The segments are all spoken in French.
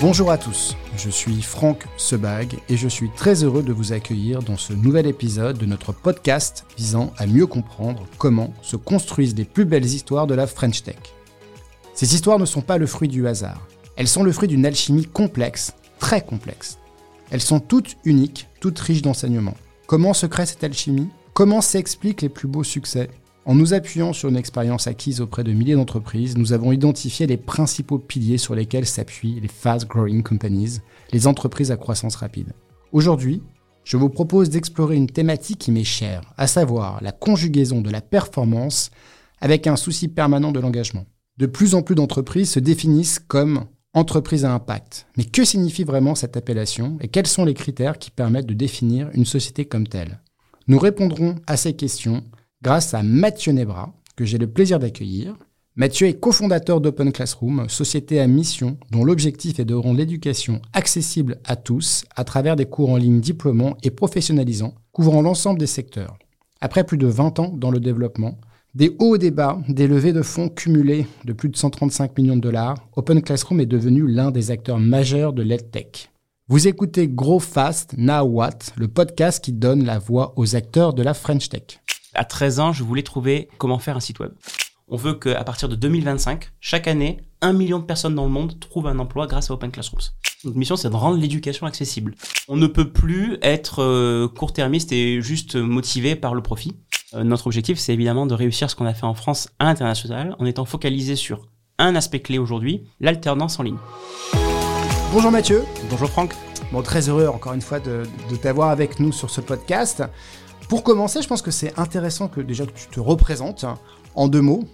Bonjour à tous, je suis Franck Sebag et je suis très heureux de vous accueillir dans ce nouvel épisode de notre podcast visant à mieux comprendre comment se construisent les plus belles histoires de la French Tech. Ces histoires ne sont pas le fruit du hasard, elles sont le fruit d'une alchimie complexe, très complexe. Elles sont toutes uniques, toutes riches d'enseignements. Comment se crée cette alchimie? Comment s'expliquent les plus beaux succès? En nous appuyant sur une expérience acquise auprès de milliers d'entreprises, nous avons identifié les principaux piliers sur lesquels s'appuient les fast-growing companies, les entreprises à croissance rapide. Aujourd'hui, je vous propose d'explorer une thématique qui m'est chère, à savoir la conjugaison de la performance avec un souci permanent de l'engagement. De plus en plus d'entreprises se définissent comme entreprises à impact. Mais que signifie vraiment cette appellation et quels sont les critères qui permettent de définir une société comme telle? Nous répondrons à ces questions grâce à Mathieu Nebra, que j'ai le plaisir d'accueillir. Mathieu est cofondateur d'Open Classroom, société à mission dont l'objectif est de rendre l'éducation accessible à tous à travers des cours en ligne diplômants et professionnalisants, couvrant l'ensemble des secteurs. Après plus de 20 ans dans le développement, des hauts et des bas, des levées de fonds cumulées de plus de 135 millions de dollars, Open Classroom est devenu l'un des acteurs majeurs de l'EdTech. Vous écoutez Grow Fast, Now What, le podcast qui donne la voix aux acteurs de la French Tech. À 13 ans, je voulais trouver comment faire un site web. On veut qu'à partir de 2025, chaque année, un million de personnes dans le monde trouvent un emploi grâce à Open Classrooms. Notre mission, c'est de rendre l'éducation accessible. On ne peut plus être euh, court-termiste et juste motivé par le profit. Euh, notre objectif, c'est évidemment de réussir ce qu'on a fait en France à l'international en étant focalisé sur un aspect clé aujourd'hui, l'alternance en ligne. Bonjour Mathieu. Bonjour Franck. Bon, très heureux encore une fois de, de t'avoir avec nous sur ce podcast. Pour commencer, je pense que c'est intéressant que déjà tu te représentes en deux mots,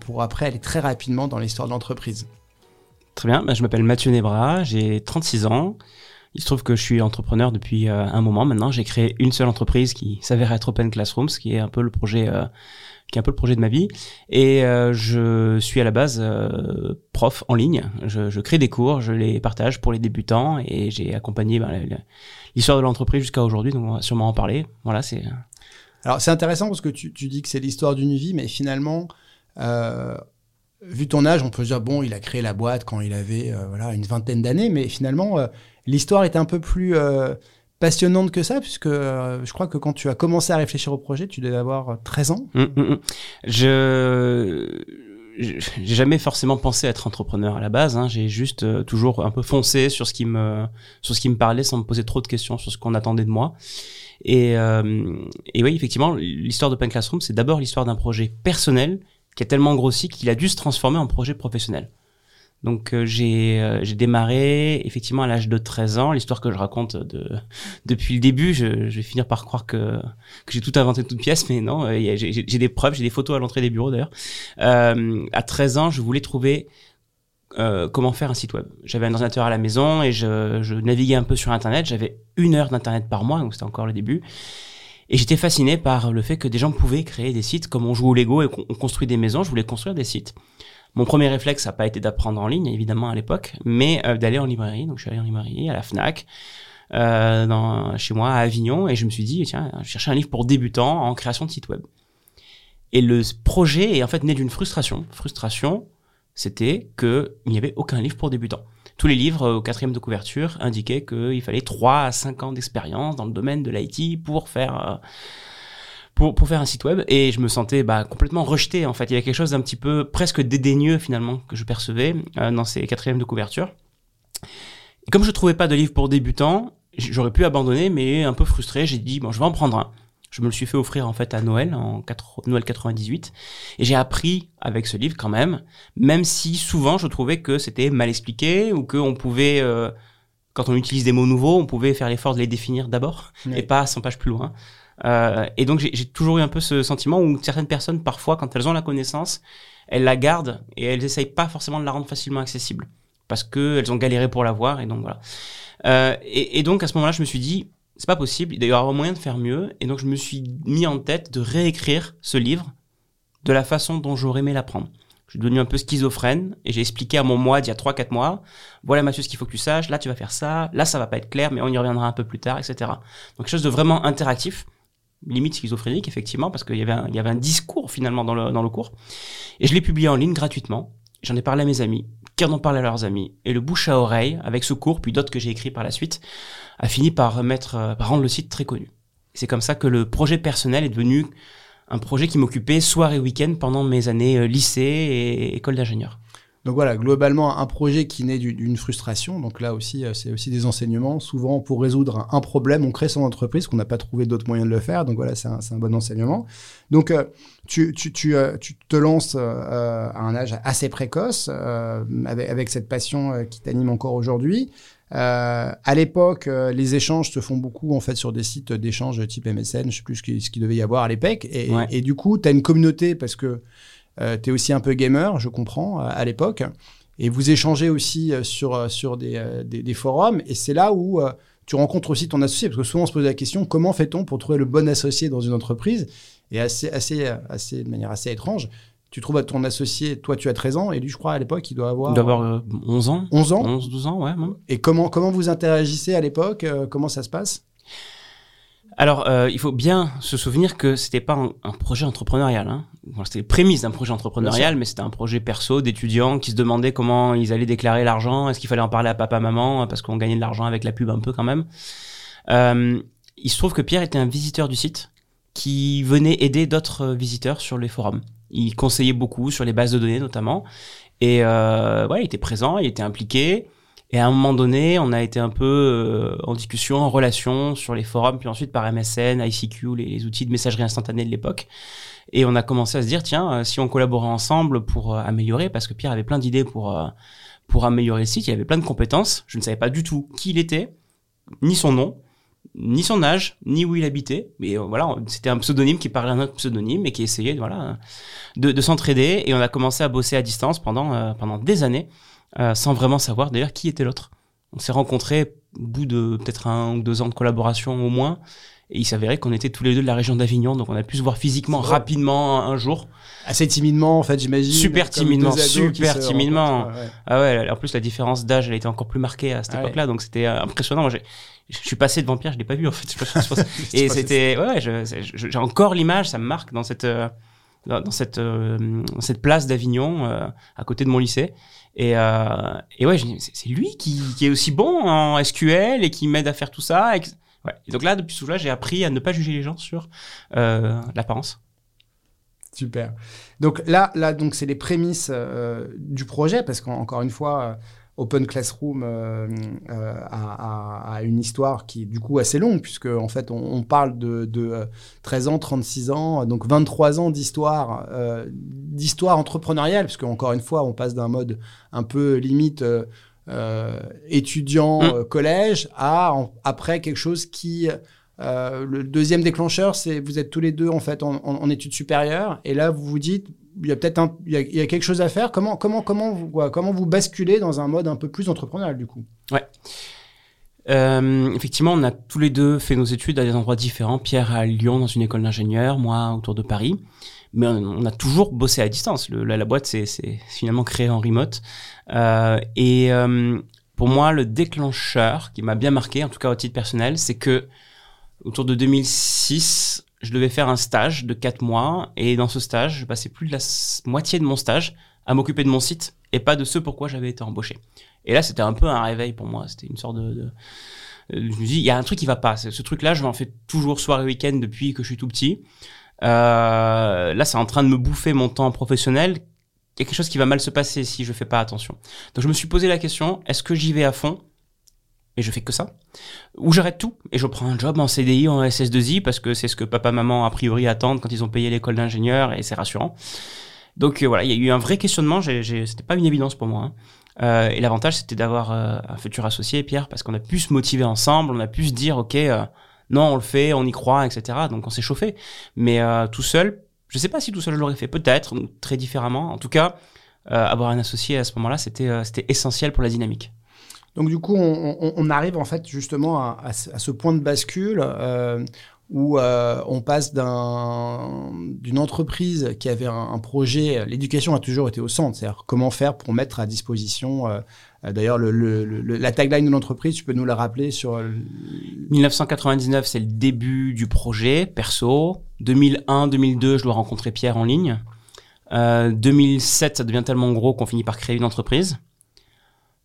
pour après aller très rapidement dans l'histoire de l'entreprise. Très bien, bah, je m'appelle Mathieu Nebra, j'ai 36 ans. Il se trouve que je suis entrepreneur depuis euh, un moment maintenant. J'ai créé une seule entreprise qui s'avère être Open Classrooms, qui est un peu le projet, euh, qui est un peu le projet de ma vie. Et euh, je suis à la base prof en ligne. Je, crée des cours, je les partage pour les débutants et j'ai accompagné bah, l'histoire de l'entreprise jusqu'à aujourd'hui. Donc on va sûrement en parler. Voilà, c'est. Alors c'est intéressant parce que tu, tu dis que c'est l'histoire d'une vie, mais finalement. Euh, vu ton âge, on peut se dire bon, il a créé la boîte quand il avait euh, voilà une vingtaine d'années, mais finalement euh, l'histoire est un peu plus euh, passionnante que ça, puisque je crois que quand tu as commencé à réfléchir au projet, tu devais avoir 13 ans. Mmh, mmh, mmh. Je j'ai jamais forcément pensé être entrepreneur à la base. Hein. J'ai juste toujours un peu foncé sur ce qui me sur ce qui me parlait, sans me poser trop de questions sur ce qu'on attendait de moi. Et, et oui, effectivement, l'histoire d'Open Classroom, c'est d'abord l'histoire d'un projet personnel qui a tellement grossi qu'il a dû se transformer en projet professionnel. Donc euh, j'ai euh, démarré effectivement à l'âge de 13 ans. L'histoire que je raconte de depuis le début, je, je vais finir par croire que que j'ai tout inventé de toute pièce, mais non. Euh, j'ai des preuves, j'ai des photos à l'entrée des bureaux d'ailleurs. à 13 ans, je voulais trouver comment faire un site web. J'avais un ordinateur à la maison et je, je naviguais un peu sur Internet. J'avais une heure d'Internet par mois, donc c'était encore le début. Et j'étais fasciné par le fait que des gens pouvaient créer des sites comme on joue au Lego et qu'on construit des maisons. Je voulais construire des sites. Mon premier réflexe, n'a pas été d'apprendre en ligne, évidemment, à l'époque, mais euh, d'aller en librairie. Donc, je suis allé en librairie, à la FNAC, euh, chez moi, à Avignon, et je me suis dit, tiens, je cherchais un livre pour débutants en création de site web. Et le projet est en fait né d'une frustration. Frustration, c'était qu'il n'y avait aucun livre pour débutants tous les livres euh, au quatrième de couverture indiquaient qu'il fallait 3 à 5 ans d'expérience dans le domaine de l'IT pour faire pour, pour faire un site web et je me sentais bah, complètement rejeté en fait. Il y avait quelque chose d'un petit peu presque dédaigneux finalement que je percevais euh, dans ces quatrièmes de couverture. Et comme je trouvais pas de livre pour débutants, j'aurais pu abandonner mais un peu frustré, j'ai dit bon je vais en prendre un. Je me le suis fait offrir en fait à Noël, en 4, Noël 98. Et j'ai appris avec ce livre quand même, même si souvent je trouvais que c'était mal expliqué ou qu'on pouvait, euh, quand on utilise des mots nouveaux, on pouvait faire l'effort de les définir d'abord et pas 100 pages plus loin. Euh, et donc j'ai toujours eu un peu ce sentiment où certaines personnes, parfois, quand elles ont la connaissance, elles la gardent et elles essayent pas forcément de la rendre facilement accessible parce qu'elles ont galéré pour l'avoir et donc voilà. Euh, et, et donc à ce moment-là, je me suis dit, c'est pas possible, il doit y avoir moyen de faire mieux. Et donc, je me suis mis en tête de réécrire ce livre de la façon dont j'aurais aimé l'apprendre. Je suis devenu un peu schizophrène et j'ai expliqué à mon moi d'il y a 3-4 mois, voilà Mathieu ce qu'il faut que tu saches, là tu vas faire ça, là ça va pas être clair, mais on y reviendra un peu plus tard, etc. Donc quelque chose de vraiment interactif, limite schizophrénique effectivement, parce qu'il y, avait un, y avait un discours finalement dans le, dans le cours. Et je l'ai publié en ligne gratuitement. j'en ai parlé à mes amis, qui en ont parlé à leurs amis. Et le bouche à oreille, avec ce cours, puis d'autres que j'ai écrits par la suite, a fini par, mettre, euh, par rendre le site très connu. C'est comme ça que le projet personnel est devenu un projet qui m'occupait soir et week-end pendant mes années euh, lycée et école d'ingénieur. Donc voilà, globalement, un projet qui naît d'une frustration. Donc là aussi, euh, c'est aussi des enseignements. Souvent, pour résoudre un problème, on crée son entreprise, qu'on n'a pas trouvé d'autres moyens de le faire. Donc voilà, c'est un, un, bon enseignement. Donc euh, tu, tu, tu, tu, te lances à un âge assez précoce, avec, avec, cette passion qui t'anime encore aujourd'hui. Euh, à l'époque, euh, les échanges se font beaucoup en fait sur des sites d'échange type MSN, je sais plus ce qu'il ce devait y avoir à l'époque. Et, et, du coup, tu as une communauté parce que euh, tu es aussi un peu gamer, je comprends, à l'époque. Et vous échangez aussi sur, sur des, des, des forums. Et c'est là où tu rencontres aussi ton associé. Parce que souvent, on se pose la question comment fait-on pour trouver le bon associé dans une entreprise? Et assez, assez, assez, de manière assez étrange, tu trouves à ton associé, toi tu as 13 ans, et lui je crois à l'époque il doit avoir... Il doit avoir 11 ans. 11 ans 11, 12 ans, ouais. Et comment, comment vous interagissez à l'époque? Euh, Comment ça se passe? Alors, euh, il faut bien se souvenir que c'était pas un, projet entrepreneurial. Hein. c'était les prémices d'un projet entrepreneurial, mais c'était un projet perso d'étudiants qui se demandaient comment ils allaient déclarer l'argent. Est-ce qu'il fallait en parler à papa, maman, parce qu'on gagnait de l'argent avec la pub un peu quand même. Euh, il se trouve que Pierre était un visiteur du site qui venait aider d'autres visiteurs sur les forums. Il conseillait beaucoup sur les bases de données notamment. Et euh, ouais, il était présent, il était impliqué. Et à un moment donné, on a été un peu euh, en discussion, en relation sur les forums, puis ensuite par MSN, ICQ, les, outils de messagerie instantanée de l'époque. Et on a commencé à se dire, tiens, euh, si on collaborait ensemble pour euh, améliorer, parce que Pierre avait plein d'idées pour, pour améliorer le site, il avait plein de compétences. Je ne savais pas du tout qui il était, ni son nom ni son âge, ni où il habitait. Mais euh, voilà, c'était un pseudonyme qui parlait un autre pseudonyme et qui essayait voilà, de, de s'entraider. Et on a commencé à bosser à distance pendant, euh, pendant des années, euh, sans vraiment savoir d'ailleurs qui était l'autre. On s'est rencontrés au bout de peut-être un ou deux ans de collaboration au moins. Et il s'avérait qu'on était tous les deux de la région d'Avignon, donc on a pu se voir physiquement rapidement un, jour. Assez timidement, en fait, j'imagine. Super timidement, super timidement. Ah ouais, en plus la différence d'âge, elle était encore plus marquée à cette ah époque-là, donc c'était impressionnant. Moi, je suis passé devant Pierre, je l'ai pas vu en fait. et c'était, ouais, j'ai encore l'image, ça me marque dans cette, euh, dans cette, euh, cette place d'Avignon, euh, à côté de mon lycée. Et, et ouais, c'est lui qui, qui, est aussi bon en SQL et qui m'aide à faire tout ça. Et, ouais. donc là, depuis ce jour-là, j'ai appris à ne pas juger les gens sur l'apparence. Super. Donc là, là, donc c'est les prémices du projet, parce qu'encore une fois, Open Classroom euh, euh, a, une histoire qui est du coup assez longue, puisque en fait on, parle de, 13 euh, ans, 36 ans, donc 23 ans d'histoire, d'histoire entrepreneuriale, puisque encore une fois on passe d'un mode un peu limite étudiant mmh. collège à après quelque chose qui le deuxième déclencheur, c'est vous êtes tous les deux en fait en études supérieures, et là vous vous dites il y a peut-être il, y a, quelque chose à faire. Comment, comment, comment, vous, comment vous basculez dans un mode un peu plus entrepreneurial du coup? Ouais. Euh, effectivement, on a tous les deux fait nos études à des endroits différents. Pierre à Lyon dans une école d'ingénieur, moi autour de Paris. Mais on, a toujours bossé à distance. La, boîte, c'est finalement créé en remote. Euh, et euh, pour moi, le déclencheur qui m'a bien marqué, en tout cas au titre personnel, c'est que autour de 2006, je devais faire un stage de 4 mois et dans ce stage, je passais plus de la moitié de mon stage à m'occuper de mon site et pas de ce pourquoi j'avais été embauché. Et là, c'était un peu un réveil pour moi. C'était une sorte de, de... Euh, je me dis, il y a un truc qui va pas. Ce truc-là, je m'en fais toujours soir et week-end depuis que je suis tout petit. Euh, là, c'est en train de me bouffer mon temps professionnel. Il y a quelque chose qui va mal se passer si je fais pas attention. Donc, je me suis posé la question est-ce que j'y vais à fond? Et je fais que ça. Ou j'arrête tout et je prends un job en CDI, en SS2I, parce que c'est ce que papa, maman, a priori, attendent quand ils ont payé l'école d'ingénieur et c'est rassurant. Donc euh, voilà, il y a eu un vrai questionnement, c'était pas une évidence pour moi. Hein. Euh, et l'avantage, c'était d'avoir euh, un futur associé, Pierre, parce qu'on a pu se motiver ensemble, on a pu se dire, ok, non, on le fait, on y croit, etc. Donc on s'est chauffé. Mais tout seul, je sais pas si tout seul je l'aurais fait, peut-être, très différemment. En tout cas, avoir un associé à ce moment-là, c'était essentiel pour la dynamique. Donc du coup, on, arrive en fait justement à, ce point de bascule euh, où euh, on passe d'une entreprise qui avait un, projet, l'éducation a toujours été au centre, c'est-à-dire comment faire pour mettre à disposition, euh, d'ailleurs la tagline de l'entreprise, tu peux nous la rappeler sur... 1999, c'est le début du projet perso. 2001-2002, je dois rencontrer Pierre en ligne. Euh, 2007, ça devient tellement gros qu'on finit par créer une entreprise.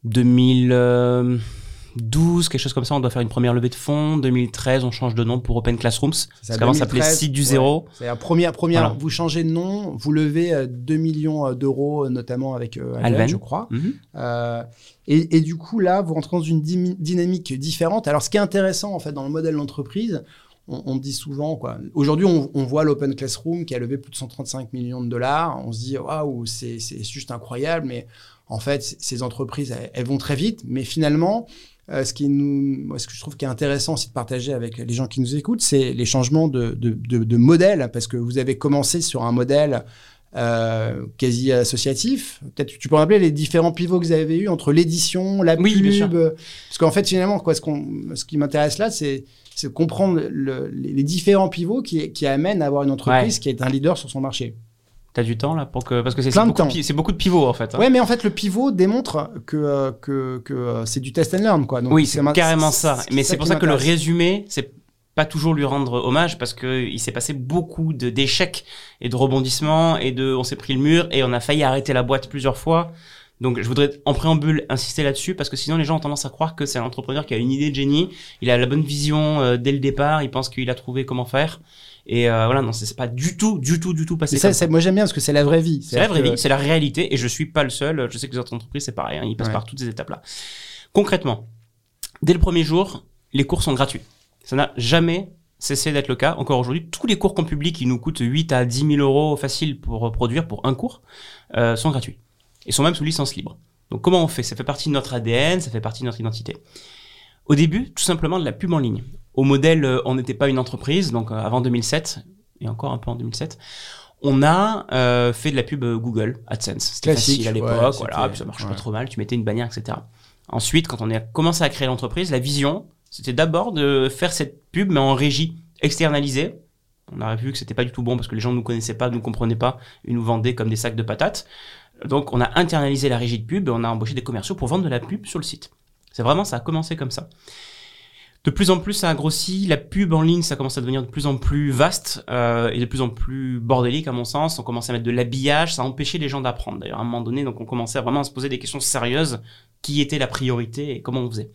2012, quelque chose comme ça, on doit faire une première levée de fonds. 2013, on change de nom pour Open Classrooms. Parce qu'avant, ça s'appelait 2013, Site du ouais. Zéro. C'est la première, première Voilà. vous changez de nom, vous levez euh, 2 millions d'euros, notamment avec euh, Alven, Alven. je crois. Mhm. Euh, et, et du coup, là, vous rentrez dans une dynamique différente. Alors, ce qui est intéressant, en fait, dans le modèle d'entreprise, on, on dit souvent, quoi. Aujourd'hui, on, on voit l'Open Classroom qui a levé plus de 135 millions de dollars. On se dit, waouh, c'est c'est juste incroyable. Mais en fait, ces entreprises, elles, elles vont très vite. Mais finalement, euh, ce, qui nous, moi, ce que je trouve qui est intéressant aussi de partager avec les gens qui nous écoutent, c'est les changements de, de, de, de modèle. Parce que vous avez commencé sur un modèle euh, quasi associatif. Peut-être tu peux rappeler les différents pivots que vous avez eu entre l'édition, la Oui, bien sûr. pub. Parce qu'en fait, finalement, quoi, ce, qu'on, ce qui m'intéresse là, c'est, comprendre le- les, les différents pivots qui, qui amènent à avoir une entreprise Ouais. qui est un leader sur son marché. T'as du temps là pour que parce que c'est beaucoup, pi- beaucoup de pivots en fait. hein. Ouais, mais en fait, le pivot démontre que, euh, que, que euh, c'est du test and learn. Quoi. Donc, oui, c'est carrément ça. Mais c'est pour ça que le résumé, c'est pas toujours lui rendre hommage parce que il s'est passé beaucoup de d'échecs et de rebondissements et de on s'est pris le mur et on a failli arrêter la boîte plusieurs fois. Donc je voudrais en préambule insister là-dessus parce que sinon les gens ont tendance à croire que c'est un entrepreneur qui a une idée de génie, il a la bonne vision euh, dès le départ, il pense qu'il a trouvé comment faire et euh, voilà non c'est pas du tout du tout du tout passé ça, c'est- moi, j'aime bien parce que c'est la vraie vie. c'est la vraie vie, c'est la réalité, et je suis pas le seul. Je sais que les autres entreprises, c'est pareil, hein, ils passent Ouais. par toutes ces étapes-là. Concrètement, dès le premier jour, les cours sont gratuits. Ça n'a jamais cessé d'être le cas. Encore aujourd'hui, tous les cours qu'on publie qui nous coûtent 8 à 10 000 euros facile pour produire pour un cours euh, sont gratuits. Et sont même sous licence libre. Donc comment on fait? Ça fait partie de notre ADN, ça fait partie de notre identité. Au début, tout simplement de la pub en ligne. Au modèle, euh, on n'était pas une entreprise, donc euh, avant 2007, et encore un peu en 2007, on a euh, fait de la pub Google AdSense. C'était facile à l'époque, voilà, puis ça marche ouais. pas trop mal, tu mettais une bannière, etc. Ensuite, quand on a commencé à créer l'entreprise, la vision, c'était d'abord de faire cette pub, mais en régie externalisée. On a vu que c'était pas du tout bon parce que les gens ne nous connaissaient pas, ne nous comprenaient pas, ils nous vendaient comme des sacs de patates. Donc, on a internalisé la régie de pub et on a embauché des commerciaux pour vendre de la pub sur le site. C'est vraiment, ça a commencé comme ça. De plus en plus, ça a grossi. La pub en ligne, ça commence à devenir de plus en plus vaste euh, et de plus en plus bordélique, à mon sens. On commençait à mettre de l'habillage, ça a empêché les gens d'apprendre. D'ailleurs, à un moment donné, donc on commençait à vraiment se poser des questions sérieuses. Qui était la priorité et comment on faisait?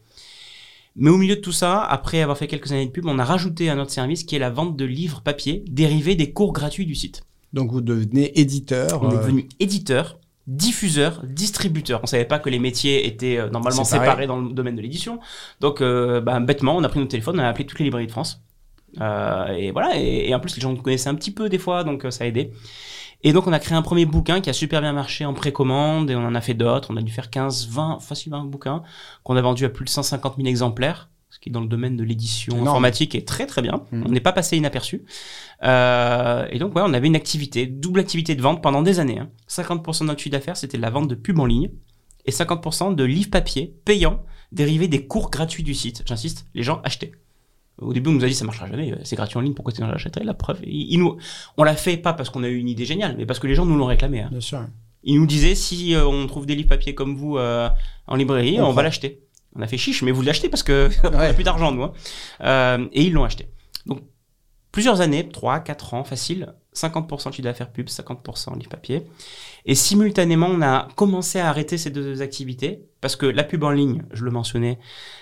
Mais au milieu de tout ça, après avoir fait quelques années de pub, on a rajouté un autre service qui est la vente de livres papier dérivés des cours gratuits du site. Donc, vous devenez éditeur. On est euh, devenu éditeur, diffuseur, distributeur. On savait pas que les métiers étaient euh, normalement Séparés. dans le domaine de l'édition. Donc, euh, bah, bêtement, on a pris notre téléphone, on a appelé toutes les librairies de France. Euh, et voilà. Et, et en plus, les gens nous connaissaient un petit peu des fois, donc ça a aidé. Et donc, on a créé un premier bouquin qui a super bien marché en précommande et on en a fait d'autres. On a dû faire 15, 20, facile 20 bouquins qu'on a vendu à plus de 150 000 exemplaires. Ce qui, dans le domaine de l'édition informatique, est très très bien. Mhm. On n'est pas passé inaperçu. Euh, et donc, ouais, on avait une activité, double activité de vente pendant des années. hein. 50% de notre chiffre d'affaires, c'était de la vente de pub en ligne et 50% de livres papier payants dérivés des cours gratuits du site. J'insiste, les gens achetaient. Au début, on nous a dit ça marchera jamais, c'est gratuit en ligne, pourquoi tu l'achèterais? La preuve, ils, ils nous, on l'a fait pas parce qu'on a eu une idée géniale, mais parce que les gens nous l'ont réclamé. hein. Bien sûr. Ils nous disaient si euh, on trouve des livres papier comme vous euh, en librairie, On va l'acheter. On a fait chiche, mais vous l'achetez parce que on n'a plus d'argent nous. hein. Euh, et ils l'ont acheté. Donc plusieurs années, 3, 4 ans, facile, 50% de chiffre d'affaires pub, 50% livre papier. Et simultanément, on a commencé à arrêter ces deux activités parce que la pub en ligne, je le mentionnais,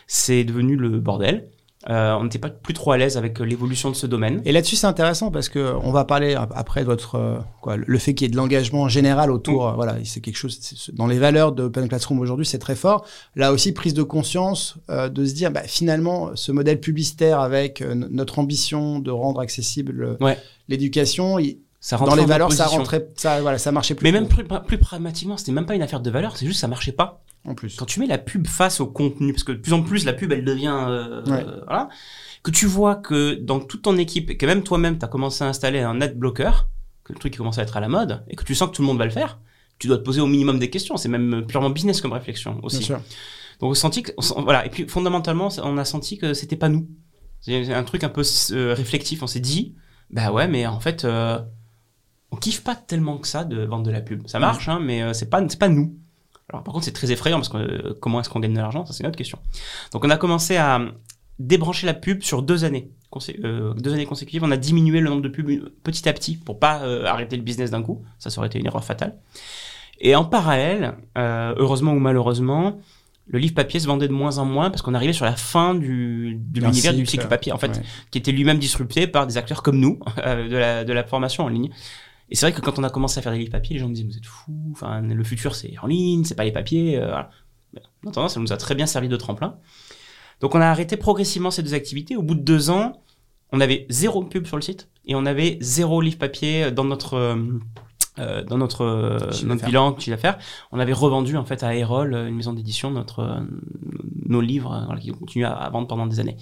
c'est devenu le bordel. Euh, on n'était pas plus trop à l'aise avec euh, l'évolution de ce domaine. Et là-dessus, c'est intéressant parce que on va parler ap- après de votre euh, quoi, le fait qu'il y ait de l'engagement général autour. Voilà, c'est quelque chose dans les valeurs de Open Classroom aujourd'hui, c'est très fort. Là aussi, prise de conscience euh, de se dire, bah, finalement, ce modèle publicitaire avec notre ambition de rendre accessible Ouais. l'éducation, il- Ça dans les valeurs, ça rentrait, ça, voilà, ça marchait plus. Mais même plus, plus pragmatiquement, c'était même pas une affaire de valeur, c'est juste ça marchait pas. en plus. quand tu mets la pub face au contenu, parce que de plus en plus la pub elle devient euh, Ouais. euh, voilà, que tu vois que dans toute ton équipe et que même toi-même tu as commencé à installer un ad blocker, que le truc qui commence à être à la mode et que tu sens que tout le monde va le faire, tu dois te poser au minimum des questions. C'est même purement business comme réflexion Bien aussi. sûr. Donc on senti que on voilà et puis fondamentalement on a senti que c'était pas nous. C'est un truc un peu euh, réflectif. On s'est dit bah ouais mais en fait euh, on kiffe pas tellement que ça de vendre de la pub. Ça marche hein, mais euh, c'est pas c'est pas nous. Alors par contre c'est très effrayant parce que euh, comment est-ce qu'on gagne de l'argent? Ça c'est une autre question. Donc on a commencé à débrancher la pub sur deux années. deux années consécutives, on a diminué le nombre de pubs petit à petit pour pas arrêter le business d'un coup. Ça, ça aurait été une erreur fatale. Et en parallèle, heureusement ou malheureusement, le livre papier se vendait de moins en moins parce qu'on arrivait sur la fin du, de l'univers du cycle papier, en fait, qui était lui-même disrupté par des acteurs comme nous de, la, de la formation en ligne. Et c'est vrai que quand on a commencé à faire des livres papier, les gens me disaient vous êtes fous, enfin le futur c'est en ligne, c'est pas les papiers. Euh, voilà. ça nous a très bien servi de tremplin. Donc on a arrêté progressivement ces deux activités. Au bout de deux ans, on avait zéro pub sur le site et on avait zéro livre papier dans notre euh, dans notre, euh, notre bilan chiffre d'affaires. On avait revendu en fait à Erol, une maison d'édition, notre euh, nos livres voilà, qui continuent à, à vendre pendant des années.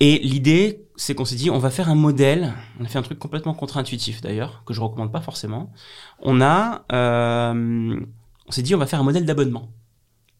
Et l'idée, c'est qu'on s'est dit, on va faire un modèle. On a fait un truc complètement contre-intuitif d'ailleurs, que je recommande pas forcément. On a, euh, on s'est dit, on va faire un modèle d'abonnement.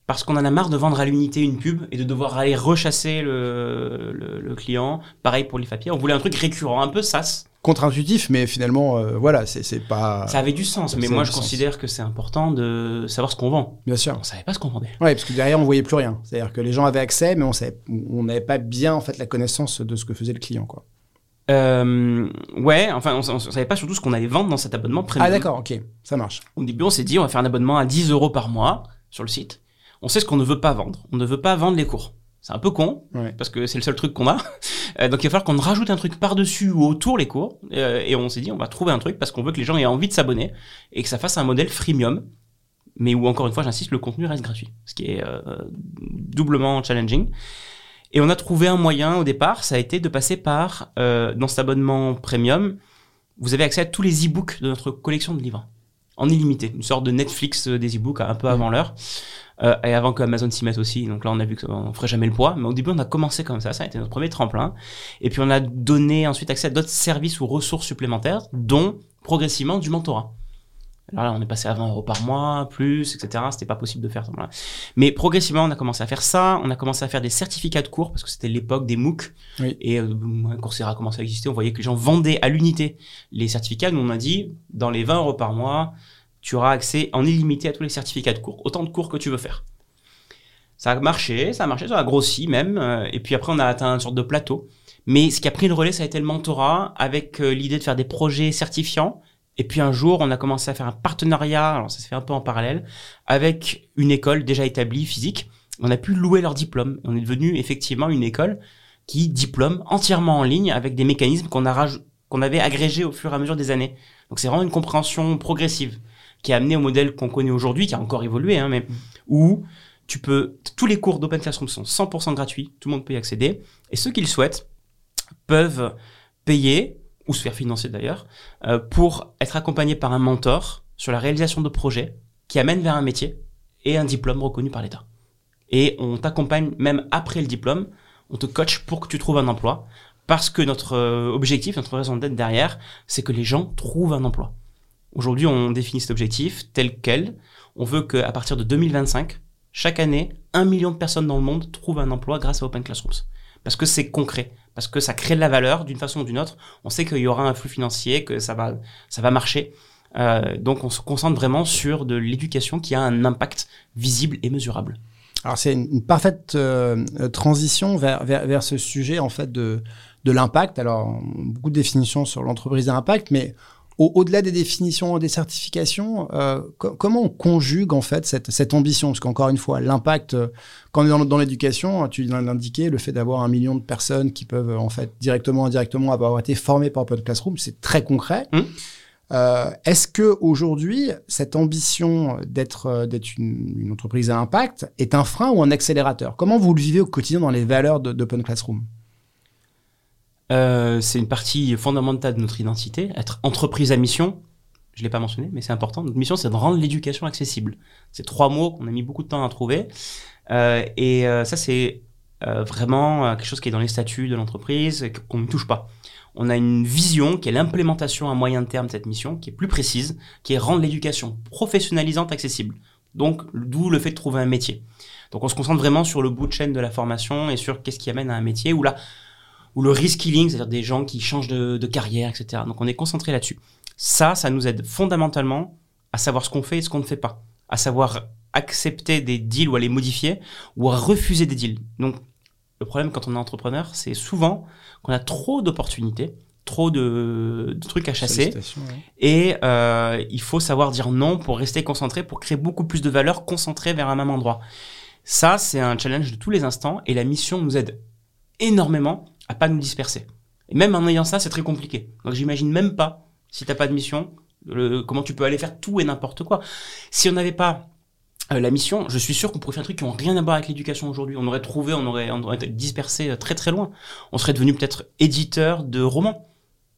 Parce qu'on en a marre de vendre à l'unité une pub et de devoir aller rechasser le, le, le client. Pareil pour les papiers. On voulait un truc récurrent, un peu SaaS contre-intuitif, mais finalement, euh, voilà, c'est pas. Ça avait du sens, mais moi je considère que c'est important de savoir ce qu'on vend. Bien sûr. On savait pas ce qu'on vendait. Oui, parce que derrière on voyait plus rien. C'est-à-dire que les gens avaient accès, mais on savait, on n'avait pas bien en fait la connaissance de ce que faisait le client, quoi. Euh, ouais, enfin, on, on, savait pas surtout ce qu'on allait vendre dans cet abonnement premium. Ah d'accord, ok, ça marche. Au début, on s'est dit, on va faire un abonnement à 10 euros par mois sur le site. On sait ce qu'on ne veut pas vendre. On ne veut pas vendre les cours. C'est un peu con, parce que c'est le seul truc qu'on a. Euh, donc il va falloir qu'on rajoute un truc par-dessus ou autour les cours. Euh, et on s'est dit, on va trouver un truc parce qu'on veut que les gens aient envie de s'abonner et que ça fasse un modèle freemium. Mais où, encore une fois, j'insiste, le contenu reste gratuit. Ce qui est euh, doublement challenging. Et on a trouvé un moyen au départ, ça a été de passer par, dans cet abonnement premium, vous avez accès à tous les e-books de notre collection de livres en illimité, une sorte de Netflix des e-books un peu avant l'heure. Euh, et avant que Amazon s'y mette aussi. Donc là, on a vu qu'on ferait jamais le poids. Mais au début, on a commencé comme ça. Ça a été notre premier tremplin. Et puis, on a donné ensuite accès à d'autres services ou ressources supplémentaires, dont progressivement du mentorat. Alors là, on est passé à 20 euros par mois, plus, etc. C'était pas possible de faire ça. Mais progressivement, on a commencé à faire ça. On a commencé à faire des certificats de cours parce que c'était l'époque des MOOC. Oui. Et euh, Coursera a commencé à exister. On voyait que les gens vendaient à l'unité les certificats. Nous, on a dit, dans les 20 euros par mois, tu auras accès en illimité à tous les certificats de cours, autant de cours que tu veux faire. Ça a marché, ça a marché, ça a grossi même, euh, et puis après on a atteint une sorte de plateau. Mais ce qui a pris le relais, ça a été le mentorat, avec euh, l'idée de faire des projets certifiants. Et puis un jour, on a commencé à faire un partenariat, alors ça se fait un peu en parallèle, avec une école déjà établie, physique. On a pu louer leur diplôme. On est devenu effectivement une école qui diplôme entièrement en ligne avec des mécanismes qu'on a qu'on avait agrégés au fur et à mesure des années. Donc c'est vraiment une compréhension progressive qui a amené au modèle qu'on connaît aujourd'hui, qui a encore évolué, hein, mais où tu peux, tous les cours d'Open Classroom sont 100% gratuits, tout le monde peut y accéder, et ceux qui le souhaitent peuvent payer, ou se faire financer d'ailleurs, euh, pour être accompagnés par un mentor sur la réalisation de projets qui amènent vers un métier et un diplôme reconnu par l'État. Et on t'accompagne même après le diplôme, on te coach pour que tu trouves un emploi, parce que notre euh, objectif, notre raison d'être derrière, c'est que les gens trouvent un emploi. Aujourd'hui, on définit cet objectif tel quel. On veut qu'à partir de 2025, chaque année, un million de personnes dans le monde trouvent un emploi grâce à Open Classrooms. Parce que c'est concret, parce que ça crée de la valeur d'une façon ou d'une autre. On sait qu'il y aura un flux financier, que ça va, ça va marcher. Euh, donc on se concentre vraiment sur de l'éducation qui a un impact visible et mesurable. Alors c'est une, parfaite euh, transition vers, vers, ce sujet en fait de, de l'impact. Alors beaucoup de définitions sur l'entreprise à impact, mais au-delà des définitions, des certifications, euh, comment on conjugue en fait cette, cette ambition? Parce qu'encore une fois, l'impact, euh, quand on est dans, dans l'éducation, tu l'as indiqué, le fait d'avoir un million de personnes qui peuvent en fait directement ou indirectement avoir été formées par Open Classroom, c'est très concret. Mmh. Euh, Est-ce que aujourd'hui, cette ambition d'être euh, d'être une, une, entreprise à impact est un frein ou un accélérateur? Comment vous le vivez au quotidien dans les valeurs d'Open Classroom? Euh, c'est une partie fondamentale de notre identité. Être entreprise à mission, je l'ai pas mentionné, mais c'est important. Notre mission, c'est de rendre l'éducation accessible. C'est trois mots qu'on a mis beaucoup de temps à trouver. Euh, et euh, ça, c'est euh, vraiment quelque chose qui est dans les statuts de l'entreprise, qu'on ne touche pas. On a une vision qui est l'implémentation à moyen terme de cette mission, qui est plus précise, qui est rendre l'éducation professionnalisante accessible. Donc, d'où le fait de trouver un métier. Donc, on se concentre vraiment sur le bout de chaîne de la formation et sur qu'est-ce qui amène à un métier où là, ou le reskilling, c'est-à-dire des gens qui changent de, de, carrière, etc. Donc on est concentré là-dessus. Ça, ça nous aide fondamentalement à savoir ce qu'on fait et ce qu'on ne fait pas, à savoir accepter des deals ou à les modifier, ou à refuser des deals. Donc le problème quand on est entrepreneur, c'est souvent qu'on a trop d'opportunités, trop de, de, trucs à chasser, et euh, il faut savoir dire non pour rester concentré, pour créer beaucoup plus de valeur concentrée vers un même endroit. Ça, c'est un challenge de tous les instants, et la mission nous aide énormément à pas nous disperser. Et même en ayant ça, c'est très compliqué. Donc j'imagine même pas si t'as pas de mission, comment tu peux aller faire tout et n'importe quoi. Si on n'avait pas euh, la mission, je suis sûr qu'on pourrait faire des trucs qui n'ont rien à voir avec l'éducation aujourd'hui. On aurait trouvé, on aurait, on aurait été dispersé euh, très très loin. On serait devenu peut-être éditeur de romans.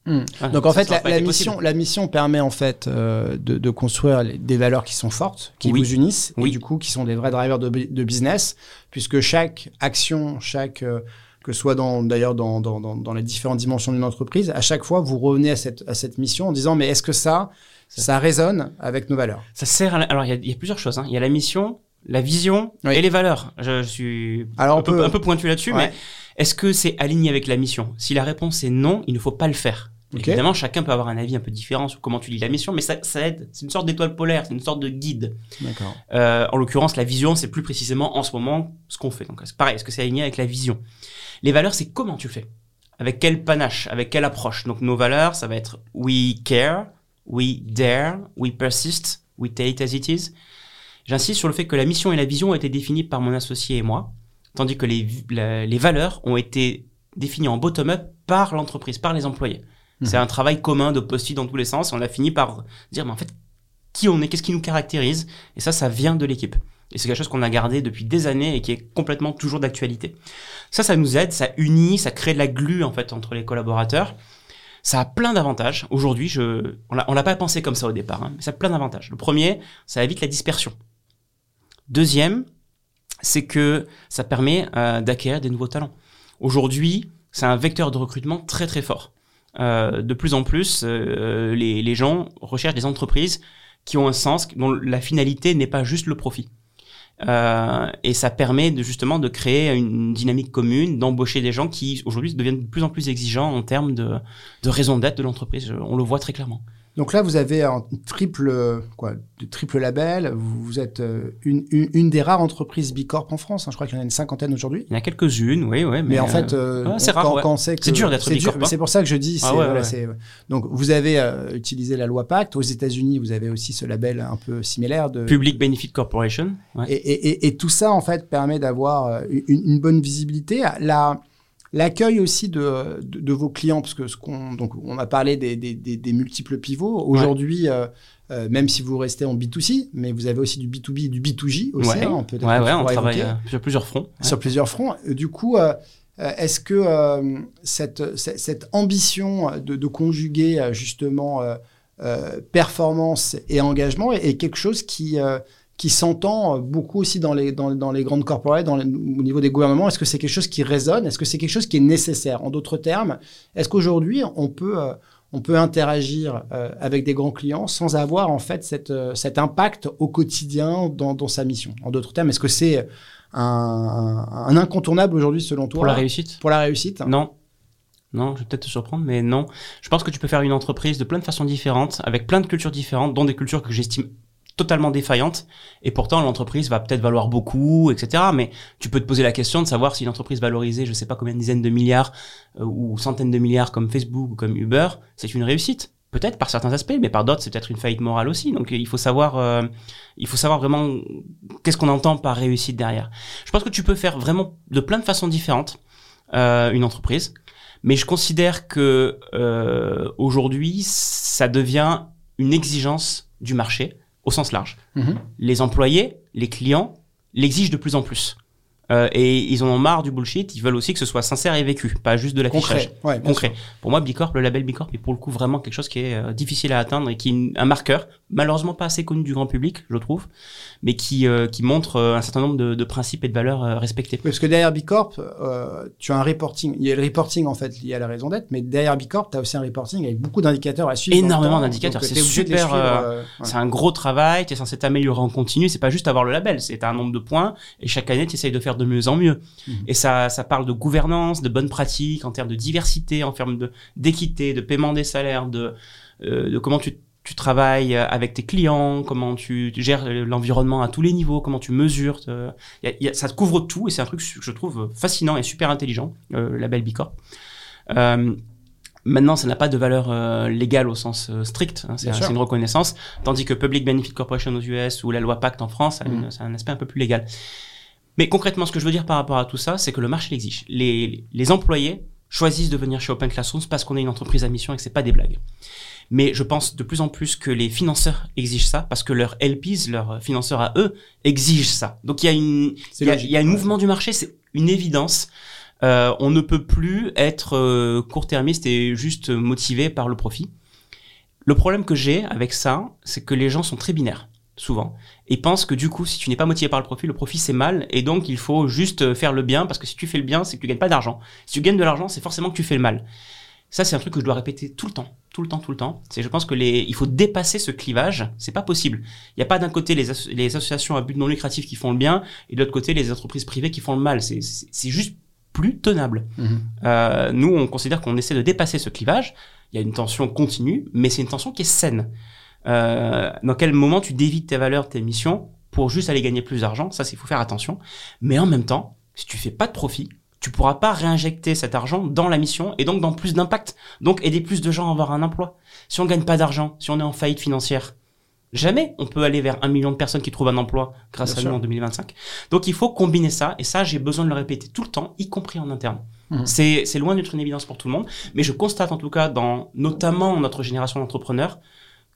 Hmm. Donc en fait, la, mission, la mission permet en fait euh, de, de, construire des valeurs qui sont fortes, qui vous unissent, et du coup qui sont des vrais drivers de, de business, puisque chaque action, chaque que ce soit dans d'ailleurs dans, dans, dans, dans, les différentes dimensions d'une entreprise, à chaque fois vous revenez à cette, à cette mission en disant mais est-ce que ça, ça résonne avec nos valeurs? Ça sert. Alors il y a, y a, plusieurs choses. Hein. Il y a la mission, la vision et les valeurs. Je, suis alors un, peu, un peu pointu là-dessus, mais est-ce que c'est aligné avec la mission? Si la réponse est non, il ne faut pas le faire. Évidemment, chacun peut avoir un avis un peu différent sur comment tu lis la mission, mais ça, ça aide. C'est une sorte d'étoile polaire, c'est une sorte de guide. D'accord. Euh, en l'occurrence, la vision, c'est plus précisément en ce moment ce qu'on fait. Donc, c'est pareil. Est-ce que c'est aligné avec la vision? Les valeurs, c'est comment tu le fais? Avec quel panache, avec quelle approche? Donc, nos valeurs, ça va être we care, we dare, we persist, we take it as it is. J'insiste sur le fait que la mission et la vision ont été définies par mon associé et moi, tandis que les, les valeurs ont été définies en bottom-up par l'entreprise, par les employés. C'est un travail commun de post dans tous les sens. on a fini par dire, mais en fait, qui on est, qu'est-ce qui nous caractérise Et ça, ça vient de l'équipe. Et c'est quelque chose qu'on a gardé depuis des années et qui est complètement toujours d'actualité. Ça, ça nous aide, ça unit, ça crée de la glu en fait entre les collaborateurs. Ça a plein d'avantages. Aujourd'hui, je, on l'a pas pensé comme ça au départ, hein, mais ça a plein d'avantages. Le premier, ça évite la dispersion. Deuxième, c'est que ça permet euh, d'acquérir des nouveaux talents. Aujourd'hui, c'est un vecteur de recrutement très très fort. Euh, de plus en plus, euh, les, les, gens recherchent des entreprises qui ont un sens, dont la finalité n'est pas juste le profit. Euh, et ça permet de, justement de créer une dynamique commune, d'embaucher des gens qui aujourd'hui deviennent de plus en plus exigeants en termes de, de raison d'être de l'entreprise. On le voit très clairement. Donc là, vous avez un triple, quoi, de triple label. Vous, êtes euh, une, une, une, des rares entreprises Bicorp en France. Hein. Je crois qu'il y en a une cinquantaine aujourd'hui. Il y en a quelques-unes, oui, oui. Mais, mais en fait, euh, euh c'est rare. Quand, c'est dur d'être Bicorp. Hein. C'est pour ça que je dis. Ah, voilà, donc, vous avez euh, utilisé la loi Pacte. Aux États-Unis, vous avez aussi ce label un peu similaire de Public Benefit Corporation. Et, et, et, et, tout ça, en fait, permet d'avoir une, une, bonne visibilité. La L'accueil aussi de, de, vos clients, parce que ce qu'on donc on a parlé des, des, des, multiples pivots. Aujourd'hui, euh, euh, même si vous restez en B2C, mais vous avez aussi du B2B et du B2J aussi. Ouais, hein, on, peut ouais, on travaille euh, sur plusieurs fronts. Sur plusieurs fronts. Du coup, est-ce que cette, cette, ambition de, de conjuguer justement performance et engagement est, est quelque chose qui qui s'entend euh, beaucoup aussi dans les, dans, dans les grandes corporates, dans au niveau des gouvernements. Est-ce que c'est quelque chose qui résonne? Est-ce que c'est quelque chose qui est nécessaire? En d'autres termes, est-ce qu'aujourd'hui, on peut, euh, on peut interagir euh, avec des grands clients sans avoir en fait cette, cet impact au quotidien dans, dans sa mission? En d'autres termes, est-ce que c'est un, un, incontournable aujourd'hui selon toi? Pour la réussite? Pour la réussite? Non. Non, je vais peut-être te surprendre, mais non. Je pense que tu peux faire une entreprise de plein de façons différentes, avec plein de cultures différentes, dont des cultures que j'estime totalement défaillante et pourtant l'entreprise va peut-être valoir beaucoup, etc. Mais tu peux te poser la question de savoir si une entreprise valorisée, je sais pas combien de dizaines de milliards euh, ou centaines de milliards comme Facebook ou comme Uber, c'est une réussite. Peut-être par certains aspects, mais par d'autres c'est peut-être une faillite morale aussi. Donc il faut savoir, euh, il faut savoir vraiment qu'est-ce qu'on entend par réussite derrière. Je pense que tu peux faire vraiment de plein de façons différentes euh, une entreprise, mais je considère que aujourd'hui ça devient une exigence du marché au sens large. Mhm. Les employés, les clients l'exigent de plus en plus. Euh, et ils en ont marre du bullshit. Ils veulent aussi que ce soit sincère et vécu, pas juste de l'affichage. Concret. Concret. Pour moi, Bicorp, le label Bicorp est pour le coup vraiment quelque chose qui est euh, difficile à atteindre et qui est un marqueur, malheureusement pas assez connu du grand public, je trouve, mais qui euh, qui montre un certain nombre de, de, principes et de valeurs respectés. Parce que derrière Bicorp, tu as un reporting. Il y a le reporting en fait lié à la raison d'être, mais derrière Bicorp, tu as aussi un reporting avec beaucoup d'indicateurs à suivre. Énormément d'indicateurs. C'est super. C'est un gros travail. Tu es censé t'améliorer en continu. C'est pas juste avoir le label. C'est un nombre de points et chaque année, tu essayes de faire de mieux en mieux. Et ça, ça parle de gouvernance, de bonnes pratiques en termes de diversité, en termes de d'équité, de paiement des salaires, de, euh, de comment tu, tu travailles avec tes clients, comment tu, gères l'environnement à tous les niveaux, comment tu mesures. ça te couvre tout et c'est un truc que je trouve fascinant et super intelligent, euh, la belle Bicorp. Euh, maintenant, ça n'a pas de valeur euh, légale au sens euh, strict, hein, c'est une reconnaissance, tandis que Public Benefit Corporation aux US ou la loi Pacte en France, mm. a, un aspect un peu plus légal. Mais concrètement, ce que je veux dire par rapport à tout ça, c'est que le marché l'exige. Les, les employés choisissent de venir chez Open Classrooms parce qu'on est une entreprise à mission et que c'est pas des blagues. Mais je pense de plus en plus que les financeurs exigent ça parce que leurs LPs, leurs financeurs à eux, exigent ça. Donc il y a une, il y a, il y a un mouvement du marché, c'est une évidence. Euh, on ne peut plus être euh, court-termiste et juste motivé par le profit. Le problème que j'ai avec ça, c'est que les gens sont très binaires souvent, et pensent que du coup, si tu n'es pas motivé par le profit, le profit c'est mal, et donc il faut juste faire le bien, parce que si tu fais le bien, c'est que tu gagnes pas d'argent. Si tu gagnes de l'argent, c'est forcément que tu fais le mal. Ça, c'est un truc que je dois répéter tout le temps, tout le temps, tout le temps. C'est, je pense que les, il faut dépasser ce clivage. C'est pas possible. Il n'y a pas d'un côté les, les, associations à but non lucratif qui font le bien, et de l'autre côté les entreprises privées qui font le mal. C'est, c'est, juste plus tenable. Mhm. Euh, nous, on considère qu'on essaie de dépasser ce clivage. Il y a une tension continue, mais c'est une tension qui est saine. Euh, dans quel moment tu dévites tes valeurs, tes missions pour juste aller gagner plus d'argent? Ça, il faut faire attention. Mais en même temps, si tu fais pas de profit, tu pourras pas réinjecter cet argent dans la mission et donc dans plus d'impact. Donc aider plus de gens à avoir un emploi. Si on gagne pas d'argent, si on est en faillite financière, jamais on peut aller vers un million de personnes qui trouvent un emploi grâce à nous en 2025. Donc il faut combiner ça et ça j'ai besoin de le répéter tout le temps, y compris en interne. Mmh. C'est loin d'être une évidence pour tout le monde, mais je constate en tout cas dans notamment notre génération d'entrepreneurs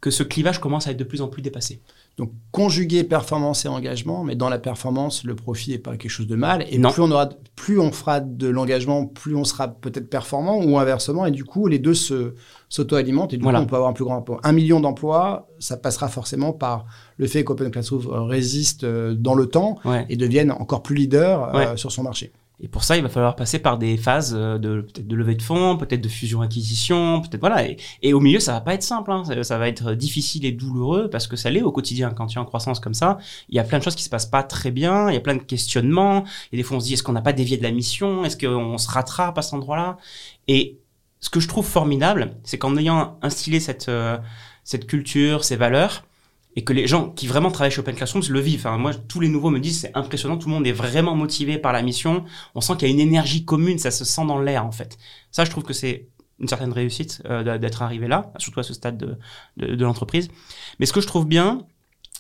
que ce clivage commence à être de plus en plus dépassé. Donc, conjuguer performance et engagement, mais dans la performance, le profit n'est pas quelque chose de mal. Et plus on aura, plus on fera de l'engagement, plus on sera peut-être performant ou inversement. Et du coup, les deux se, s'auto-alimentent. Et du coup, on peut avoir un plus grand emploi. Un million d'emplois, ça passera forcément par le fait qu'Open Classroom résiste euh, dans le temps et devienne encore plus leader euh, sur son marché. Et pour ça, il va falloir passer par des phases euh, de peut-être de levée de fonds, peut-être de fusion-acquisition, peut-être voilà. Et, au milieu, ça va pas être simple. Hein. Ça, va être difficile et douloureux parce que ça l'est au quotidien. Quand tu es en croissance comme ça, il y a plein de choses qui se passent pas très bien. Il y a plein de questionnements. Et des fois, on se dit est-ce qu'on n'a pas dévié de la mission? Est-ce qu'on se rattrape à cet endroit-là? Et ce que je trouve formidable, c'est qu'en ayant instillé cette euh, cette culture, ces valeurs, et que les gens qui vraiment travaillent chez Open Classrooms le vivent. Enfin, moi, tous les nouveaux me disent c'est impressionnant, tout le monde est vraiment motivé par la mission. On sent qu'il y a une énergie commune, ça se sent dans l'air en fait. Ça, je trouve que c'est une certaine réussite euh, d'être arrivé là, surtout à ce stade de, l'entreprise. Mais ce que je trouve bien,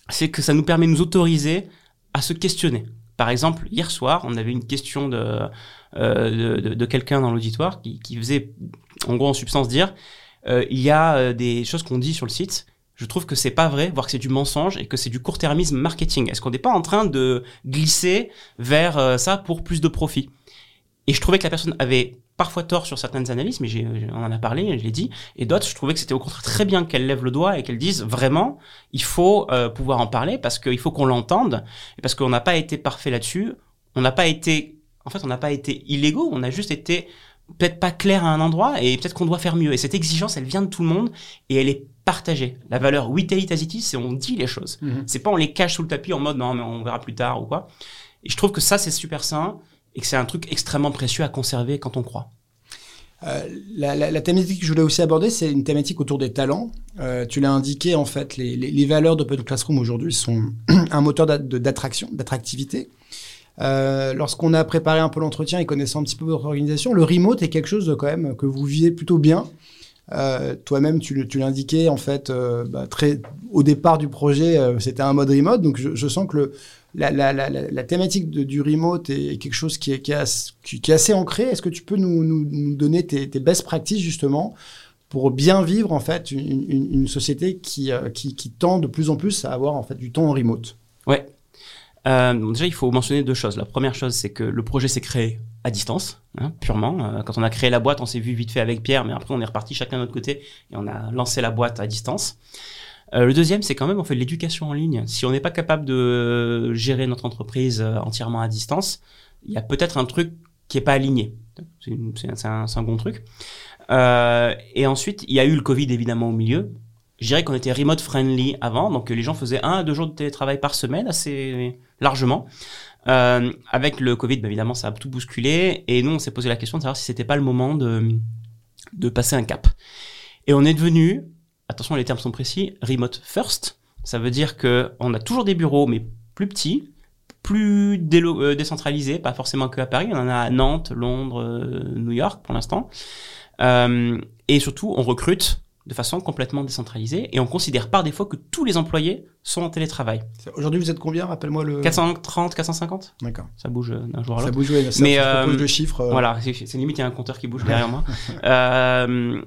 c'est que ça nous permet de nous autoriser à se questionner. Par exemple, hier soir, on avait une question de, euh, de, de, quelqu'un dans l'auditoire qui, qui faisait, en gros, en substance, dire euh, il y a des choses qu'on dit sur le site je trouve que c'est pas vrai, voire que c'est du mensonge et que c'est du court-termisme marketing. Est-ce qu'on n'est pas en train de glisser vers euh, ça pour plus de profit? Et je trouvais que la personne avait parfois tort sur certaines analyses, mais on en a parlé, je l'ai dit, et d'autres, je trouvais que c'était au contraire très bien qu'elle lève le doigt et qu'elle dise vraiment, il faut euh, pouvoir en parler parce qu'il faut qu'on l'entende, et parce qu'on n'a pas été parfait là-dessus, on n'a pas été, en fait, on n'a pas été illégaux, on a juste été peut-être pas clair à un endroit et peut-être qu'on doit faire mieux. Et cette exigence, elle vient de tout le monde et elle est partagée. La valeur we tell it as it is, c'est on dit les choses. Mhm. C'est pas on les cache sous le tapis en mode non mais on verra plus tard ou quoi. Et je trouve que ça c'est super sain et que c'est un truc extrêmement précieux à conserver quand on croit. Euh, la, thématique que je voulais aussi aborder, c'est une thématique autour des talents. Euh, tu l'as indiqué, en fait, les, les, les valeurs d'Open Classroom aujourd'hui sont un moteur d'attraction, d'attractivité. Euh, lorsqu'on a préparé un peu l'entretien et connaissant un petit peu votre organisation, le remote est quelque chose quand même que vous vivez plutôt bien. Euh, toi-même, tu, l'indiquais en fait euh, bah, très au départ du projet, c'était un mode remote. Donc je, sens que la, thématique du remote est quelque chose qui est, assez ancré. Est-ce que tu peux nous, donner tes, best practices justement pour bien vivre en fait une, société qui, qui, qui, tend de plus en plus à avoir en fait du temps en remote? Ouais, euh, déjà, il faut mentionner deux choses. La première chose, c'est que le projet s'est créé à distance, hein, purement. Euh, quand on a créé la boîte, on s'est vu vite fait avec Pierre, mais après, on est reparti chacun de notre côté et on a lancé la boîte à distance. Euh, le deuxième, c'est quand même, on fait de l'éducation en ligne. Si on n'est pas capable de gérer notre entreprise euh, entièrement à distance, il y a peut-être un truc qui est pas aligné. C'est un, un, bon truc. Euh, et ensuite, il y a eu le Covid évidemment au milieu je dirais qu'on était remote friendly avant, donc les gens faisaient un à deux jours de télétravail par semaine assez largement. Euh, avec le Covid, bah, évidemment, ça a tout bousculé, et nous, on s'est posé la question de savoir si c'était pas le moment de, de passer un cap. Et on est devenu, attention les termes sont précis, remote first. Ça veut dire que on a toujours des bureaux, mais plus petits, plus euh, décentralisés, pas forcément que à Paris. On en a à Nantes, Londres, euh, New York pour l'instant. Euh, et surtout, on recrute de façon complètement décentralisée et on considère par défaut que tous les employés sont en télétravail. Aujourd'hui, vous êtes combien Rappelle-moi le. 430, 450 D'accord. Ça bouge d'un jour à l'autre. Ça bouge, oui. Mais euh, de chiffres. Voilà, c'est limite, il y a un compteur qui bouge derrière moi. Euh,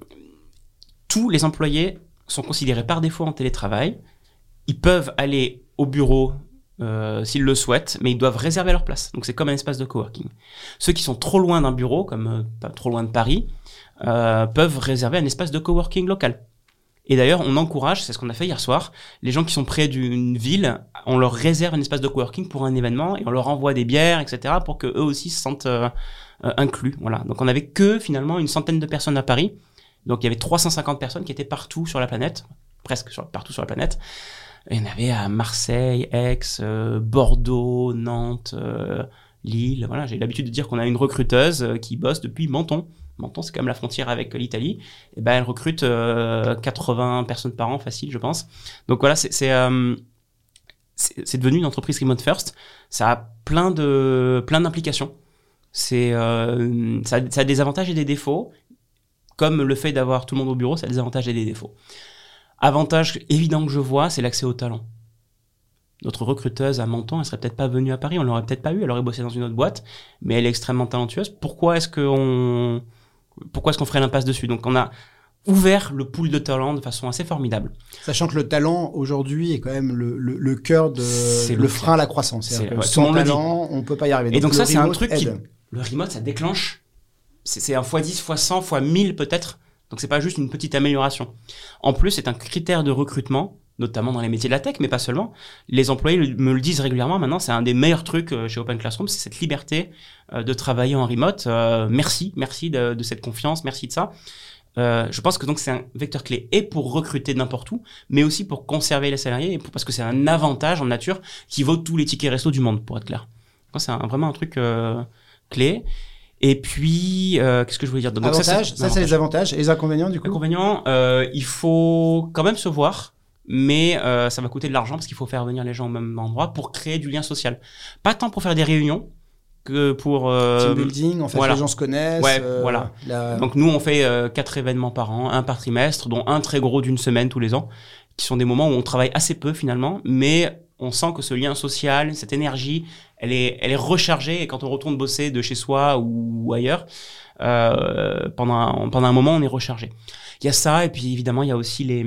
tous les employés sont considérés par défaut en télétravail. Ils peuvent aller au bureau euh, s'ils le souhaitent, mais ils doivent réserver leur place. Donc c'est comme un espace de coworking. Ceux qui sont trop loin d'un bureau, comme euh, pas trop loin de Paris, euh, peuvent réserver un espace de coworking local. Et d'ailleurs, on encourage, c'est ce qu'on a fait hier soir, les gens qui sont près d'une ville, on leur réserve un espace de coworking pour un événement et on leur envoie des bières, etc., pour que eux aussi se sentent inclus. Voilà. Donc on avait que finalement une centaine de personnes à Paris. Donc il y avait 350 personnes qui étaient partout sur la planète, presque partout sur la planète. Il y en avait à Marseille, Aix, euh, Bordeaux, Nantes, euh, Lille. Voilà, j'ai l'habitude de dire qu'on a une recruteuse euh, qui bosse depuis Menton. Menton, c'est quand même la frontière avec l'Italie. Et ben, elle recrute 80 personnes par an, facile, je pense. Donc voilà, c'est c'est devenu une entreprise remote first. Ça a plein de plein d'implications. C'est ça, a des avantages et des défauts. Comme le fait d'avoir tout le monde au bureau, ça a des avantages et des défauts. Avantage évident que je vois, c'est l'accès au talent. Notre recruteuse à Menton, elle serait peut-être pas venue à Paris, on l'aurait peut-être pas eu, elle aurait bossé dans une autre boîte, mais elle est extrêmement talentueuse. Pourquoi est-ce qu'on, pourquoi est-ce qu'on ferait l'impasse dessus? Donc on a ouvert le pool de talent de façon assez formidable. Sachant que le talent aujourd'hui est quand même le, le, cœur de le, frein à la croissance. C'est, sans talent, on peut pas y arriver. Et donc, ça, c'est un truc qui, le remote, ça déclenche. C'est, un x10, x100, x1000 peut-être donc c'est pas juste une petite amélioration. En plus, c'est un critère de recrutement, notamment dans les métiers de la tech, mais pas seulement. Les employés me le disent régulièrement maintenant, c'est un des meilleurs trucs euh, chez Open Classroom, c'est cette liberté euh, de travailler en remote. Euh, merci, merci de, cette confiance, merci de ça. je pense que donc c'est un vecteur clé et pour recruter n'importe où, mais aussi pour conserver les salariés parce que c'est un avantage en nature qui vaut tous les tickets resto du monde, pour être clair. C'est vraiment un truc clé. Et puis, euh, qu'est-ce que je voulais dire Donc, ça, c'est les avantages. Et les inconvénients, du coup Inconvénients, euh, il faut quand même se voir, mais euh, ça va coûter de l'argent parce qu'il faut faire venir les gens au même endroit pour créer du lien social. Pas tant pour faire des réunions que pour... Euh, Team building, en fait, les gens se connaissent. Ouais, voilà. Donc, nous, on fait quatre événements par an, un par trimestre, dont un très gros d'une semaine tous les ans, qui sont des moments où on travaille assez peu finalement, mais on sent que ce lien social, cette énergie, elle est, elle est rechargée et quand on retourne bosser de chez soi ou, ailleurs, euh, pendant, un, pendant un moment, on est rechargé. Il y a ça et puis évidemment, il y a aussi les,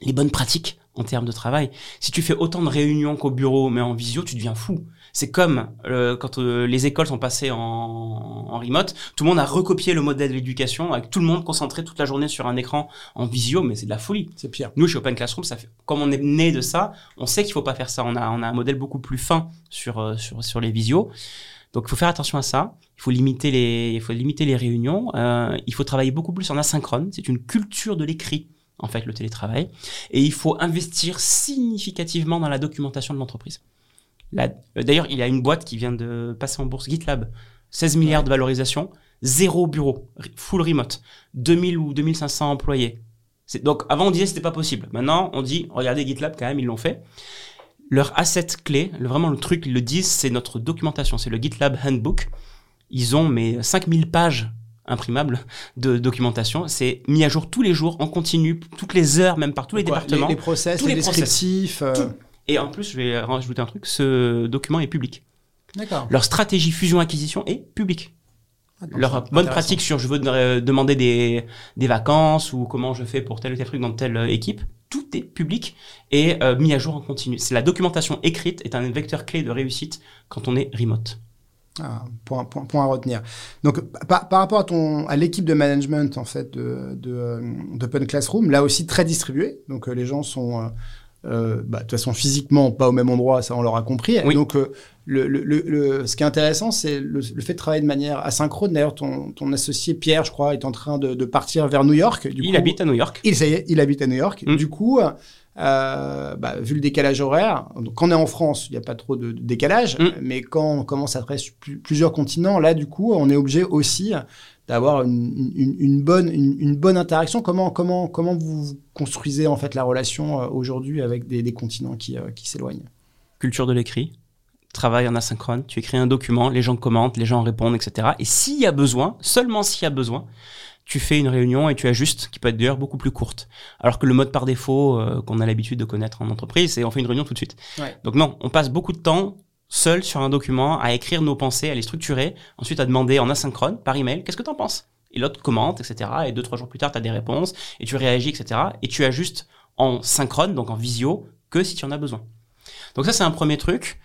les bonnes pratiques en termes de travail. Si tu fais autant de réunions qu'au bureau, mais en visio, tu deviens fou. C'est comme euh, quand euh, les écoles sont passées en, en, remote, tout le monde a recopié le modèle de l'éducation avec tout le monde concentré toute la journée sur un écran en visio, mais c'est de la folie. C'est pire. Nous, chez Open Classroom, ça fait, comme on est né de ça, on sait qu'il faut pas faire ça. On a, on a un modèle beaucoup plus fin sur, euh, sur, sur les visios. Donc, il faut faire attention à ça. Il faut limiter les, il faut limiter les réunions. Euh, il faut travailler beaucoup plus en asynchrone. C'est une culture de l'écrit en fait, le télétravail. Et il faut investir significativement dans la documentation de l'entreprise. Euh, d'ailleurs, il y a une boîte qui vient de passer en bourse GitLab. 16 milliards de valorisation, zéro bureau, full remote, 2000 ou 2500 employés. Donc avant on disait c'était pas possible. Maintenant on dit regardez GitLab quand même ils l'ont fait. Leur asset clé, le, vraiment le truc ils le disent c'est notre documentation, c'est le GitLab Handbook. Ils ont mais 5000 pages imprimable de documentation. C'est mis à jour tous les jours, en continu, toutes les heures, même par tous les départements. Les, process, les, descriptifs. Euh. Et en plus, je vais rajouter un truc, ce document est public. D'accord. Leur stratégie fusion-acquisition est publique. Ah, Leur bonne pratique sur je veux demander des, des vacances ou comment je fais pour tel ou tel truc dans telle euh, équipe, tout est public et euh, mis à jour en continu. C'est la documentation écrite est un vecteur clé de réussite quand on est remote. Ah, point, point, point, à retenir. Donc, par, par rapport à, ton, à l'équipe de management en fait de, de, euh, d'Open Classroom, là aussi très distribué. Donc, euh, les gens sont euh, bah, de toute façon physiquement pas au même endroit, ça on l'aura compris. Donc, le, le, le, ce qui est intéressant, c'est le, fait de travailler de manière asynchrone. D'ailleurs, ton, ton, associé Pierre, je crois, est en train de, de partir vers New York. Du il habite à New York. Il, ça y est, il habite à New York. Mm. Du coup, euh, bah, vu le décalage horaire, donc quand on est en France, il n'y a pas trop de, décalage, mm. mais quand on commence à travailler sur plusieurs continents, là, du coup, on est obligé aussi d'avoir une, une, une, bonne, une, bonne interaction. Comment, comment, comment vous construisez en fait la relation euh, aujourd'hui avec des, des, continents qui, euh, qui s'éloignent? Culture de l'écrit, travail en asynchrone, tu écris un document, les gens commentent, les gens répondent, etc. Et s'il y a besoin, seulement s'il y a besoin, tu fais une réunion et tu ajustes, qui peut être d'ailleurs beaucoup plus courte. Alors que le mode par défaut euh, qu'on a l'habitude de connaître en entreprise, c'est on fait une réunion tout de suite. Donc non, on passe beaucoup de temps seul sur un document à écrire nos pensées, à les structurer, ensuite à demander en asynchrone par email, qu'est-ce que tu en penses? Et l'autre commente, etc. Et deux, trois jours plus tard, tu as des réponses et tu réagis, etc. Et tu ajustes en synchrone, donc en visio, que si tu en as besoin. Donc ça, c'est un premier truc.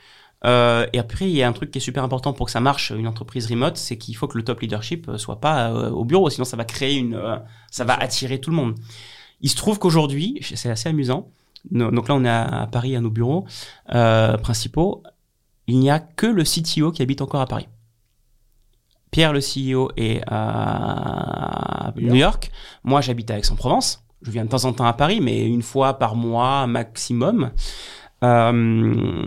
Euh, et après, il y a un truc qui est super important pour que ça marche, une entreprise remote, c'est qu'il faut que le top leadership euh, soit pas euh, au bureau, sinon ça va créer une, ça va attirer tout le monde. Il se trouve qu'aujourd'hui, c'est assez amusant. Donc là, on est à, Paris à nos bureaux principaux. Il n'y a que le CTO qui habite encore à Paris. Pierre, le CEO, est à New York. Moi, j'habite à Aix-en-Provence. Je viens de temps en temps à Paris, mais une fois par mois maximum. Euh,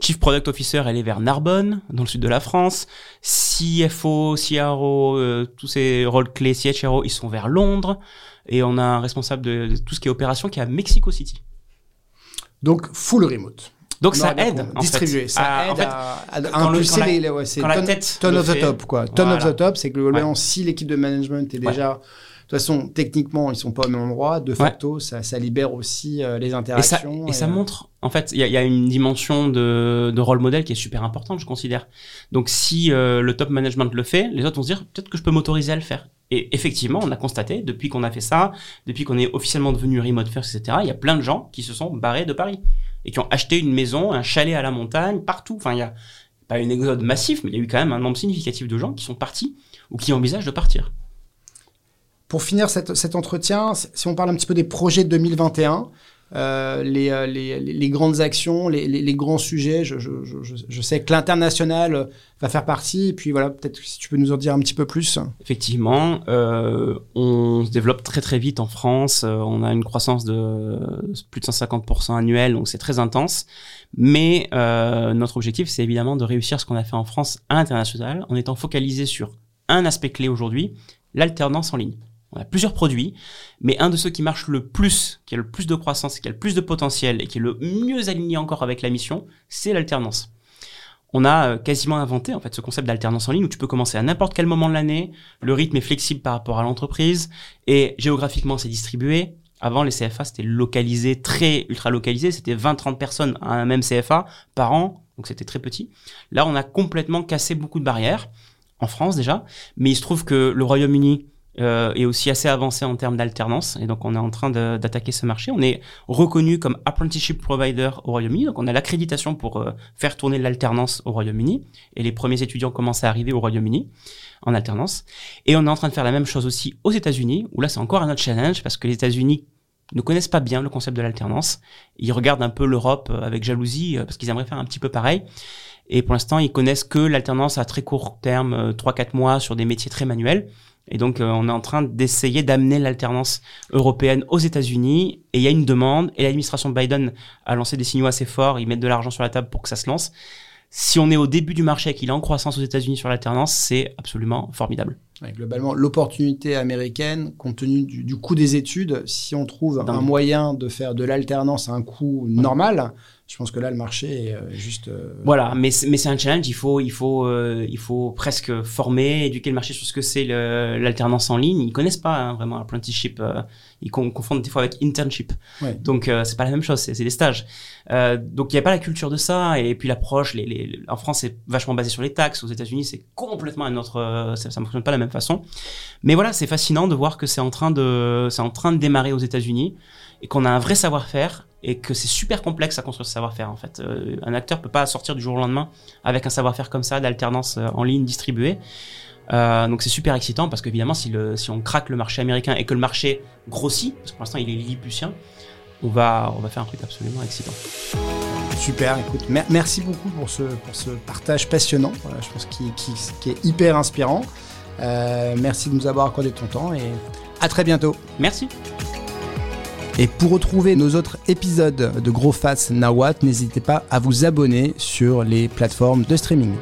Chief Product Officer, elle est vers Narbonne, dans le sud de la France. CFO, CRO, euh, tous ces rôles clés, CHRO, ils sont vers Londres. Et on a un responsable de, tout ce qui est opération qui est à Mexico City. Donc, full remote. Donc ça aide, distribuer, ça aide à, impulser les, ouais, c'est ton, of the top quoi. Ton of the top, c'est que globalement si l'équipe de management est déjà de toute façon, techniquement, ils sont pas au même endroit. De facto, ça, ça, libère aussi euh, les interactions. Et ça, montre, en fait, il y, y, a une dimension de, de rôle modèle qui est super importante, je considère. Donc, si euh, le top management le fait, les autres vont se dire peut-être que je peux m'autoriser à le faire. Et effectivement, on a constaté, depuis qu'on a fait ça, depuis qu'on est officiellement devenu remote first, etc., il y a plein de gens qui se sont barrés de Paris et qui ont acheté une maison, un chalet à la montagne, partout. Enfin, il y a pas une exode massif, mais il y a eu quand même un nombre significatif de gens qui sont partis ou qui envisagent de partir. Pour finir cet entretien, si on parle un petit peu des projets de 2021, euh, les, euh, les, grandes actions, les, grands sujets. Je, sais que l'international va faire partie. Et puis voilà, peut-être si tu peux nous en dire un petit peu plus. Effectivement, euh, on se développe très très vite en France. Euh, on a une croissance de plus de 150% annuel, donc c'est très intense. Mais euh, notre objectif, c'est évidemment de réussir ce qu'on a fait en France à l'international, en étant focalisé sur un aspect clé aujourd'hui, l'alternance en ligne. On a plusieurs produits, mais un de ceux qui marche le plus, qui a le plus de croissance, qui a le plus de potentiel et qui est le mieux aligné encore avec la mission, c'est l'alternance. On a euh, quasiment inventé en fait ce concept d'alternance en ligne où tu peux commencer à n'importe quel moment de l'année, le rythme est flexible par rapport à l'entreprise et géographiquement c'est distribué. Avant les CFA c'était localisé, très ultra localisé, c'était 20-30 personnes à un même CFA par an, donc c'était très petit. Là on a complètement cassé beaucoup de barrières en France déjà, mais il se trouve que le Royaume-Uni euh, est aussi assez avancé en termes d'alternance. Et donc, on est en train d'attaquer ce marché. On est reconnu comme apprenticeship provider au Royaume-Uni. Donc, on a l'accréditation pour euh, faire tourner l'alternance au Royaume-Uni. Et les premiers étudiants commencent à arriver au Royaume-Uni en alternance. Et on est en train de faire la même chose aussi aux États-Unis, où là, c'est encore un autre challenge parce que les États-Unis ne connaissent pas bien le concept de l'alternance. Ils regardent un peu l'Europe euh, avec jalousie parce qu'ils aimeraient faire un petit peu pareil. Et pour l'instant, ils connaissent que l'alternance à très court terme, 3-4 mois sur des métiers très manuels. Et donc, euh, on est en train d'essayer d'amener l'alternance européenne aux États-Unis. Et il y a une demande. Et l'administration Biden a lancé des signaux assez forts. Ils mettent de l'argent sur la table pour que ça se lance. Si on est au début du marché et qu'il est en croissance aux États-Unis sur l'alternance, c'est absolument formidable. globalement, l'opportunité américaine, compte tenu du, coût des études, si on trouve un moyen de faire de l'alternance à un coût normal, je pense que là, le marché est euh, juste. Euh, voilà, mais mais c'est un challenge. Il faut il faut euh, il faut presque former, éduquer le marché sur ce que c'est l'alternance en ligne. Ils connaissent pas hein, vraiment apprenticeship. ils confondent des fois avec internship. Donc c'est pas la même chose. C'est des stages. donc il y a pas la culture de ça. Et puis l'approche, les, les, en France c'est vachement basé sur les taxes. Aux États-Unis c'est complètement un autre. Ça, ça fonctionne pas de la même façon. Mais voilà, c'est fascinant de voir que c'est en train de c'est en train de démarrer aux États-Unis et qu'on a un vrai savoir-faire et que c'est super complexe à construire ce savoir-faire en fait. Euh, un acteur peut pas sortir du jour au lendemain avec un savoir-faire comme ça d'alternance euh, en ligne distribuée. Euh, donc c'est super excitant parce qu'évidemment si, le, si on craque le marché américain et que le marché grossit, parce que pour l'instant il est lilliputien, on va, on va faire un truc absolument excitant. Super, écoute, merci beaucoup pour ce, pour ce partage passionnant, je pense qu'il qui, est hyper inspirant. Euh, merci de nous avoir accordé ton temps et à très bientôt. Merci. Et pour retrouver nos autres épisodes de Gros Face Nawat, n'hésitez pas à vous abonner sur les plateformes de streaming.